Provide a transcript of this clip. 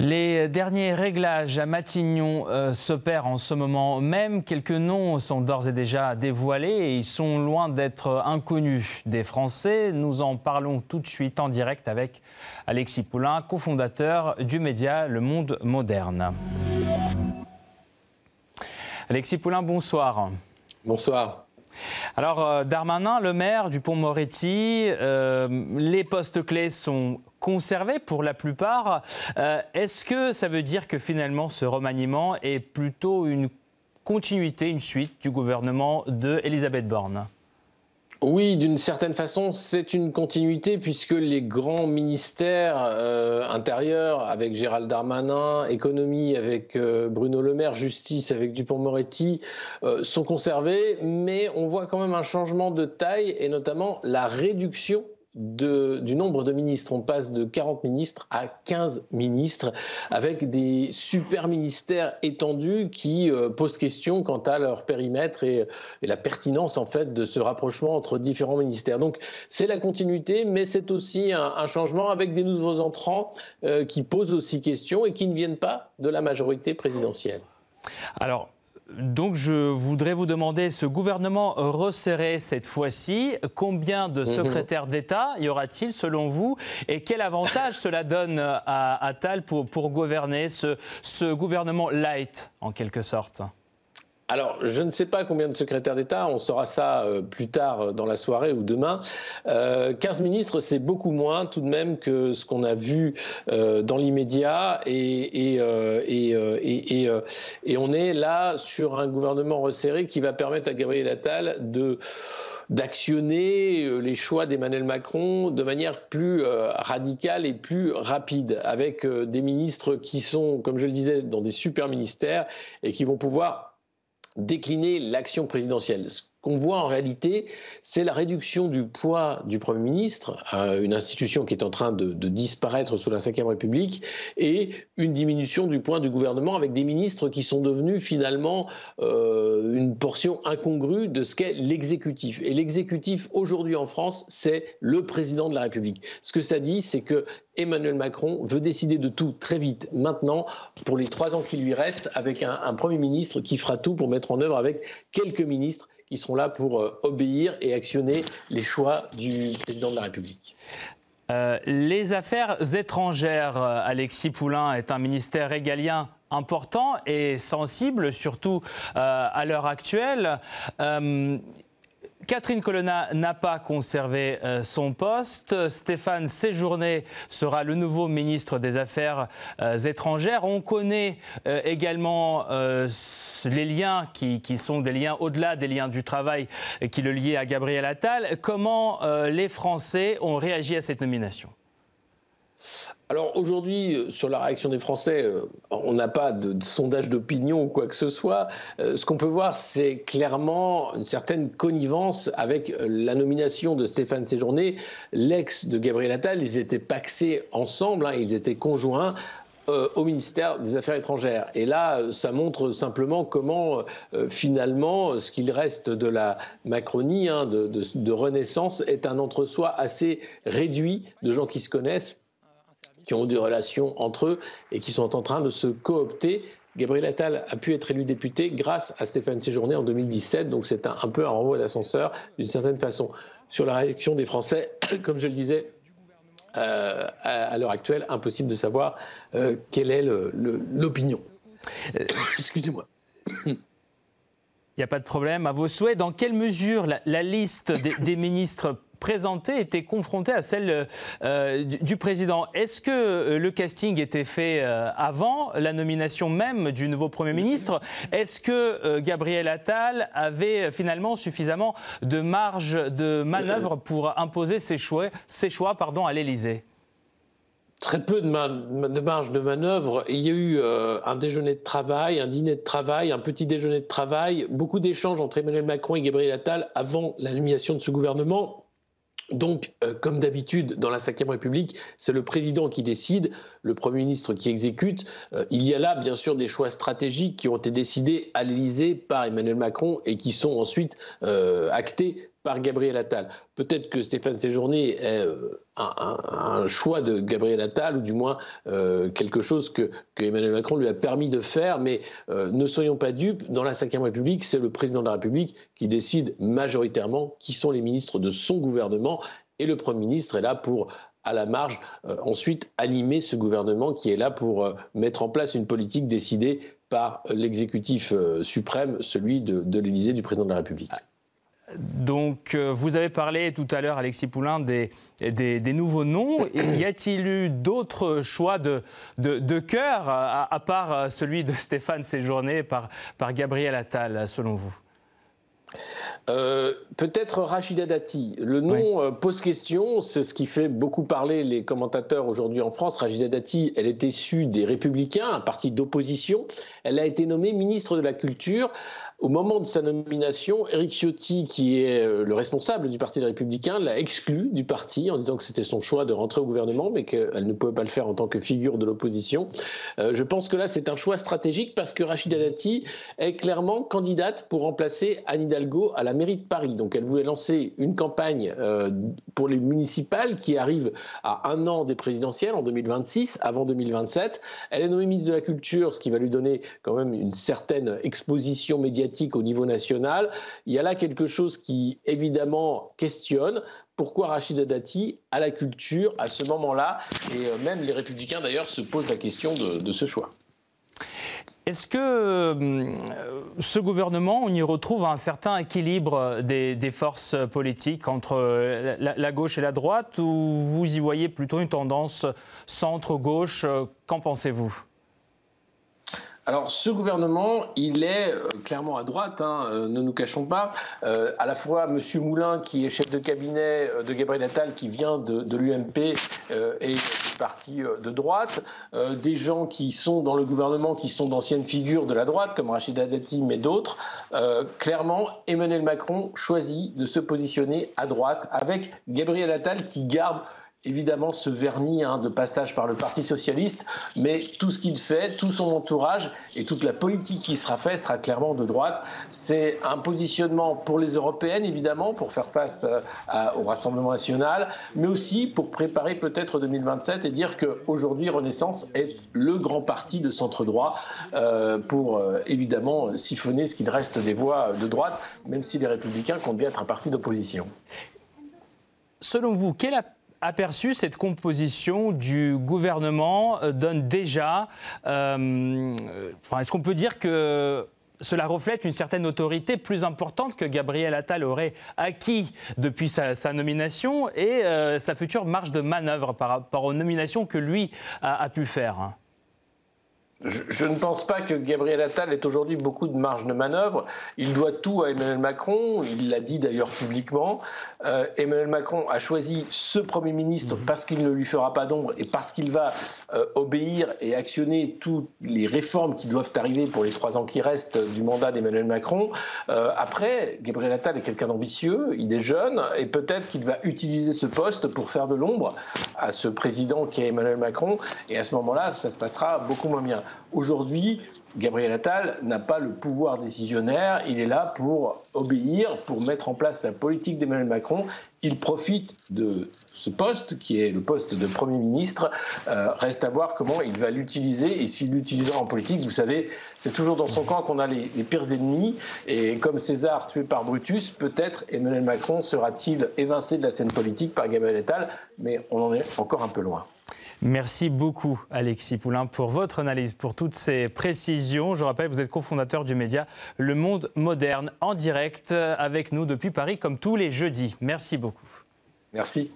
Les derniers réglages à Matignon euh, s'opèrent en ce moment même. Quelques noms sont d'ores et déjà dévoilés et ils sont loin d'être inconnus des Français. Nous en parlons tout de suite en direct avec Alexis Poulain, cofondateur du média Le Monde Moderne. Alexis Poulain, bonsoir. Bonsoir. Alors, euh, Darmanin, le maire du Pont-Moretti, euh, les postes clés sont conservés pour la plupart. Euh, est-ce que ça veut dire que finalement ce remaniement est plutôt une continuité, une suite du gouvernement de Elisabeth Borne? Oui, d'une certaine façon, c'est une continuité puisque les grands ministères euh, intérieurs, avec Gérald Darmanin, économie avec euh, Bruno Le Maire, justice avec Dupont-Moretti, sont conservés, mais on voit quand même un changement de taille et notamment la réduction du nombre de ministres. On passe de 40 ministres à 15 ministres, avec des super ministères étendus qui euh, posent question quant à leur périmètre et, la pertinence en fait de ce rapprochement entre différents ministères. Donc c'est la continuité, mais c'est aussi un, changement avec des nouveaux entrants euh, qui posent aussi question et qui ne viennent pas de la majorité présidentielle. Alors, donc je voudrais vous demander, ce gouvernement resserré cette fois-ci, combien de mhm. secrétaires d'État y aura-t-il selon vous Et quel avantage cela donne à, à Tal pour, gouverner ce gouvernement light en quelque sorte? Alors, je ne sais pas combien de secrétaires d'État, on saura ça euh, plus tard euh, dans la soirée ou demain. 15 euh, ministres, c'est beaucoup moins tout de même que ce qu'on a vu dans l'immédiat. Et, et, on est là sur un gouvernement resserré qui va permettre à Gabriel Attal de d'actionner les choix d'Emmanuel Macron de manière plus radicale et plus rapide, avec des ministres qui sont, comme je le disais, dans des super ministères et qui vont pouvoir décliner l'action présidentielle qu'on voit en réalité, c'est la réduction du poids du Premier ministre, une institution qui est en train de, disparaître sous la Ve République, et une diminution du poids du gouvernement avec des ministres qui sont devenus finalement euh, une portion incongrue de ce qu'est l'exécutif. Et l'exécutif aujourd'hui en France, c'est le président de la République. Ce que ça dit, c'est que Emmanuel Macron veut décider de tout très vite, maintenant, pour les trois ans qui lui restent, avec un, un Premier ministre qui fera tout pour mettre en œuvre avec quelques ministres qui seront là pour euh, obéir et actionner les choix du président de la République. Euh, les affaires étrangères, euh, Alexis Poulain, est un ministère régalien important et sensible, surtout à l'heure actuelle. Catherine Colonna n'a pas conservé euh, son poste. Stéphane Séjourné sera le nouveau ministre des Affaires euh, étrangères. On connaît euh, également les liens qui, qui, sont des liens au-delà des liens du travail qui le liaient à Gabriel Attal. Comment les Français ont réagi à cette nomination? Alors aujourd'hui, euh, sur la réaction des Français, euh, on n'a pas de, sondage d'opinion ou quoi que ce soit. Euh, ce qu'on peut voir, c'est clairement une certaine connivence avec la nomination de Stéphane Séjourné, l'ex de Gabriel Attal. Ils étaient paxés ensemble, hein, ils étaient conjoints au ministère des Affaires étrangères. Et là, ça montre simplement comment, finalement, ce qu'il reste de la Macronie, hein, de, de, Renaissance, est un entre-soi assez réduit de gens qui se connaissent qui ont des relations entre eux et qui sont en train de se coopter. Gabriel Attal a pu être élu député grâce à Stéphane Séjourné en 2017, donc c'est un, peu un renvoi d'ascenseur d'une certaine façon. Sur la réaction des Français, comme je le disais, euh, à, l'heure actuelle, impossible de savoir euh, quelle est l'opinion. Excusez-moi. Il n'y a pas de problème. À vos souhaits, dans quelle mesure la, liste des, des ministres présentée était confrontée à celle euh, du, président. Est-ce que euh, le casting était fait euh, avant la nomination même du nouveau Premier ministre? Est-ce que Gabriel Attal avait finalement suffisamment de marge de manœuvre pour imposer ses choix, ses choix pardon, à l'Élysée? Très peu de, marge de manœuvre. Il y a eu un déjeuner de travail, un dîner de travail, un petit déjeuner de travail, beaucoup d'échanges entre Emmanuel Macron et Gabriel Attal avant la nomination de ce gouvernement. Donc, euh, comme d'habitude, dans la Ve République, c'est le président qui décide, le Premier ministre qui exécute. Euh, il y a là, bien sûr, des choix stratégiques qui ont été décidés à l'Élysée par Emmanuel Macron et qui sont ensuite euh, actés par Gabriel Attal. Peut-être que Stéphane Séjourné est euh, un, choix de Gabriel Attal, ou du moins euh, quelque chose que, Emmanuel Macron lui a permis de faire, mais euh, ne soyons pas dupes, dans la Ve République, c'est le président de la République qui décide majoritairement qui sont les ministres de son gouvernement, et le Premier ministre est là pour à la marge, ensuite animer ce gouvernement qui est là pour mettre en place une politique décidée par l'exécutif suprême, celui de, de l'Élysée du président de la République. Donc, euh, vous avez parlé tout à l'heure, Alexis Poulain, des, nouveaux noms. y a-t-il eu d'autres choix de, cœur, à, part euh, celui de Stéphane Séjourné par, par Gabriel Attal, selon vous? Euh, peut-être Rachida Dati. Le nom pose question, c'est ce qui fait beaucoup parler les commentateurs aujourd'hui en France. Rachida Dati, elle est issue des Républicains, un parti d'opposition. Elle a été nommée ministre de la Culture au moment de sa nomination, Éric Ciotti, qui est euh, le responsable du Parti des Républicains, l'a exclu du parti en disant que c'était son choix de rentrer au gouvernement, mais qu'elle ne pouvait pas le faire en tant que figure de l'opposition. Euh, je pense que là, c'est un choix stratégique parce que Rachida Dati est clairement candidate pour remplacer Anne Hidalgo à la mairie de Paris. Donc elle voulait lancer une campagne euh, pour les municipales qui arrive à un an des présidentielles en 2026, avant 2027. Elle est nommée ministre de la Culture, ce qui va lui donner quand même une certaine exposition médiatique au niveau national. Il y a là quelque chose qui, évidemment, questionne. Pourquoi Rachida Dati à la culture à ce moment-là Et euh, même les républicains, d'ailleurs, se posent la question de, ce choix. Est-ce que euh, ce gouvernement, on y retrouve un certain équilibre des, forces politiques entre la, la, gauche et la droite, ou vous y voyez plutôt une tendance centre-gauche? Qu'en pensez-vous? Alors, ce gouvernement, il est euh, clairement à droite, hein, euh, ne nous cachons pas. Euh, à la fois M. Moulin, qui est chef de cabinet de Gabriel Attal, qui vient de, l'UMP et du parti de droite, des gens qui sont dans le gouvernement, qui sont d'anciennes figures de la droite, comme Rachida Dati, mais d'autres. clairement, Emmanuel Macron choisit de se positionner à droite avec Gabriel Attal qui garde évidemment ce vernis hein, de passage par le Parti socialiste, mais tout ce qu'il fait, tout son entourage et toute la politique qui sera faite sera clairement de droite. C'est un positionnement pour les européennes, évidemment, pour faire face euh, au Rassemblement national, mais aussi pour préparer peut-être 2027 et dire qu'aujourd'hui, Renaissance est le grand parti de centre-droit euh, pour euh, évidemment siphonner ce qu'il reste des voix de droite, même si les Républicains comptent bien être un parti d'opposition. Selon vous, quelle aperçu, cette composition du gouvernement euh, donne déjà. Euh, est-ce qu'on peut dire que cela reflète une certaine autorité plus importante que Gabriel Attal aurait acquis depuis sa, nomination et euh, sa future marge de manœuvre par rapport aux nominations que lui a pu faire? Je, ne pense pas que Gabriel Attal ait aujourd'hui beaucoup de marge de manœuvre. Il doit tout à Emmanuel Macron. Il l'a dit d'ailleurs publiquement. Euh, Emmanuel Macron a choisi ce Premier ministre mhm. parce qu'il ne lui fera pas d'ombre et parce qu'il va euh, obéir et actionner toutes les réformes qui doivent arriver pour les trois ans qui restent du mandat d'Emmanuel Macron. Euh, après, Gabriel Attal est quelqu'un d'ambitieux, il est jeune et peut-être qu'il va utiliser ce poste pour faire de l'ombre à ce président qui est Emmanuel Macron. Et à ce moment-là, ça se passera beaucoup moins bien. Aujourd'hui, Gabriel Attal n'a pas le pouvoir décisionnaire, il est là pour obéir, pour mettre en place la politique d'Emmanuel Macron. Il profite de ce poste, qui est le poste de Premier ministre. Euh, reste à voir comment il va l'utiliser et s'il l'utilisera en politique. Vous savez, c'est toujours dans son camp qu'on a les, les, pires ennemis. Et comme César tué par Brutus, peut-être Emmanuel Macron sera-t-il évincé de la scène politique par Gabriel Attal, mais on en est encore un peu loin. Merci beaucoup, Alexis Poulain, pour votre analyse, pour toutes ces précisions. Je rappelle, vous êtes cofondateur du média Le Monde Moderne en direct avec nous depuis Paris, comme tous les jeudis. Merci beaucoup. Merci.